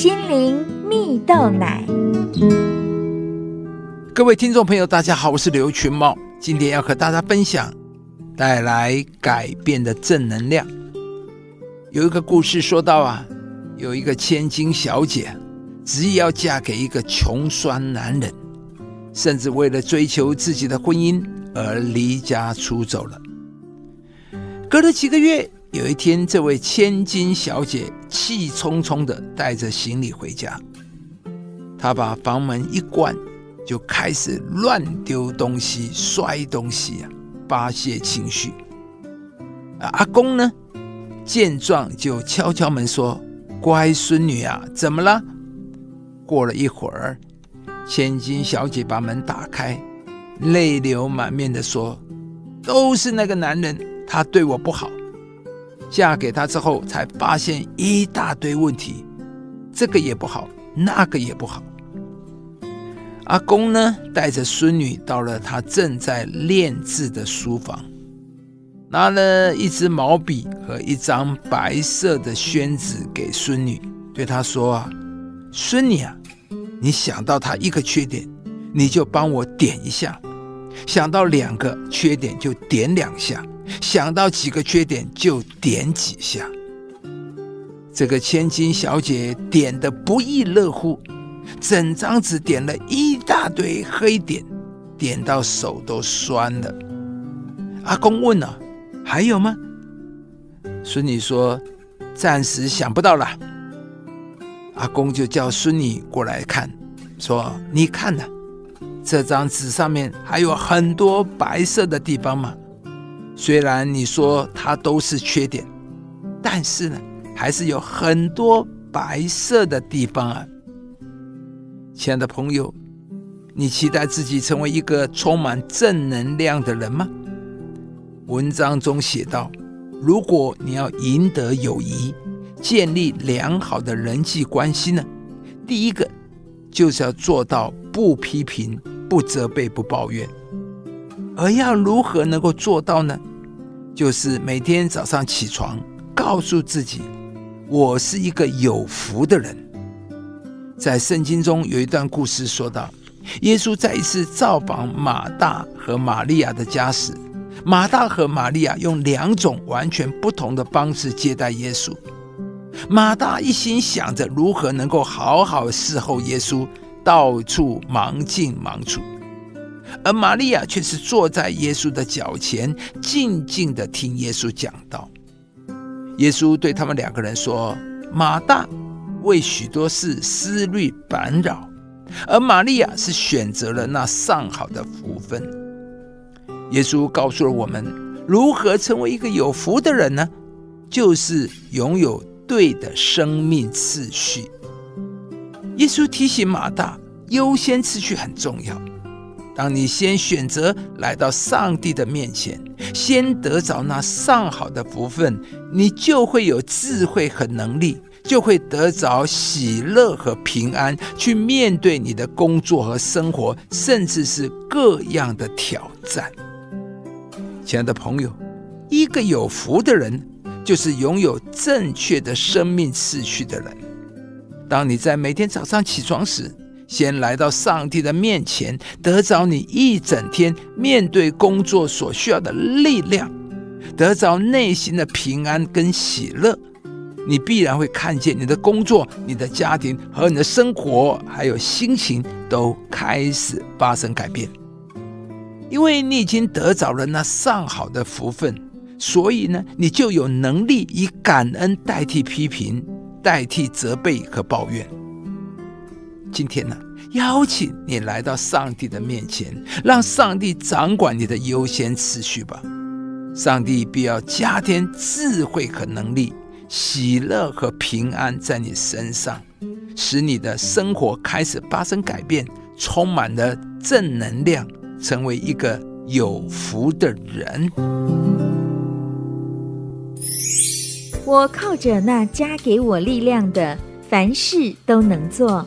心灵蜜豆奶。各位听众朋友，大家好，我是刘群茂，今天要和大家分享带来改变的正能量。有一个故事说到啊，有一个千金小姐，执意要嫁给一个穷酸男人，甚至为了追求自己的婚姻而离家出走了。隔了几个月，有一天，这位千金小姐气冲冲的带着行李回家，她把房门一关，就开始乱丢东西、摔东西啊，发泄情绪。阿公呢？见状，就敲敲门说：“乖孙女啊，怎么了？”过了一会儿，千金小姐把门打开，泪流满面的说：“都是那个男人，他对我不好。嫁给他之后，才发现一大堆问题，这个也不好，那个也不好。”阿公呢，带着孙女到了他正在练字的书房。拿了一支毛笔和一张白色的宣纸给孙女，对她说：“啊，孙女啊，你想到他一个缺点，你就帮我点一下；想到两个缺点就点两下；想到几个缺点就点几下。”这个千金小姐点的不亦乐乎，整张纸点了一大堆黑点，点到手都酸了。阿公问了。还有吗？孙女说：“暂时想不到了。”阿公就叫孙女过来看，说：“你看呢，这张纸上面还有很多白色的地方嘛。虽然你说它都是缺点，但是呢，还是有很多白色的地方啊。”亲爱的朋友，你期待自己成为一个充满正能量的人吗？文章中写道：“如果你要赢得友谊，建立良好的人际关系呢，第一个就是要做到不批评、不责备、不抱怨。而要如何能够做到呢？就是每天早上起床，告诉自己，我是一个有福的人。”在圣经中有一段故事说到，耶稣再一次造访马大和玛利亚的家时。马大和玛利亚用两种完全不同的方式接待耶稣。马大一心想着如何能够好好侍候耶稣，到处忙进忙出；而玛利亚却是坐在耶稣的脚前，静静的听耶稣讲道。耶稣对他们两个人说：“马大为许多事思虑烦扰，而玛利亚是选择了那上好的福分。”耶稣告诉了我们如何成为一个有福的人呢？就是拥有对的生命次序。耶稣提醒马大，优先次序很重要。当你先选择来到上帝的面前，先得着那上好的福分，你就会有智慧和能力，就会得着喜乐和平安，去面对你的工作和生活，甚至是各样的挑战。亲爱的朋友，一个有福的人，就是拥有正确的生命次序的人。当你在每天早上起床时，先来到上帝的面前，得着你一整天面对工作所需要的力量，得着内心的平安跟喜乐，你必然会看见你的工作、你的家庭和你的生活，还有心情都开始发生改变。因为你已经得着了那上好的福分，所以呢，你就有能力以感恩代替批评，代替责备和抱怨。今天呢，邀请你来到上帝的面前，让上帝掌管你的优先次序吧。上帝必要加添智慧和能力，喜乐和平安在你身上，使你的生活开始发生改变，充满了正能量。成为一个有福的人。我靠着那加给我力量的，凡事都能做。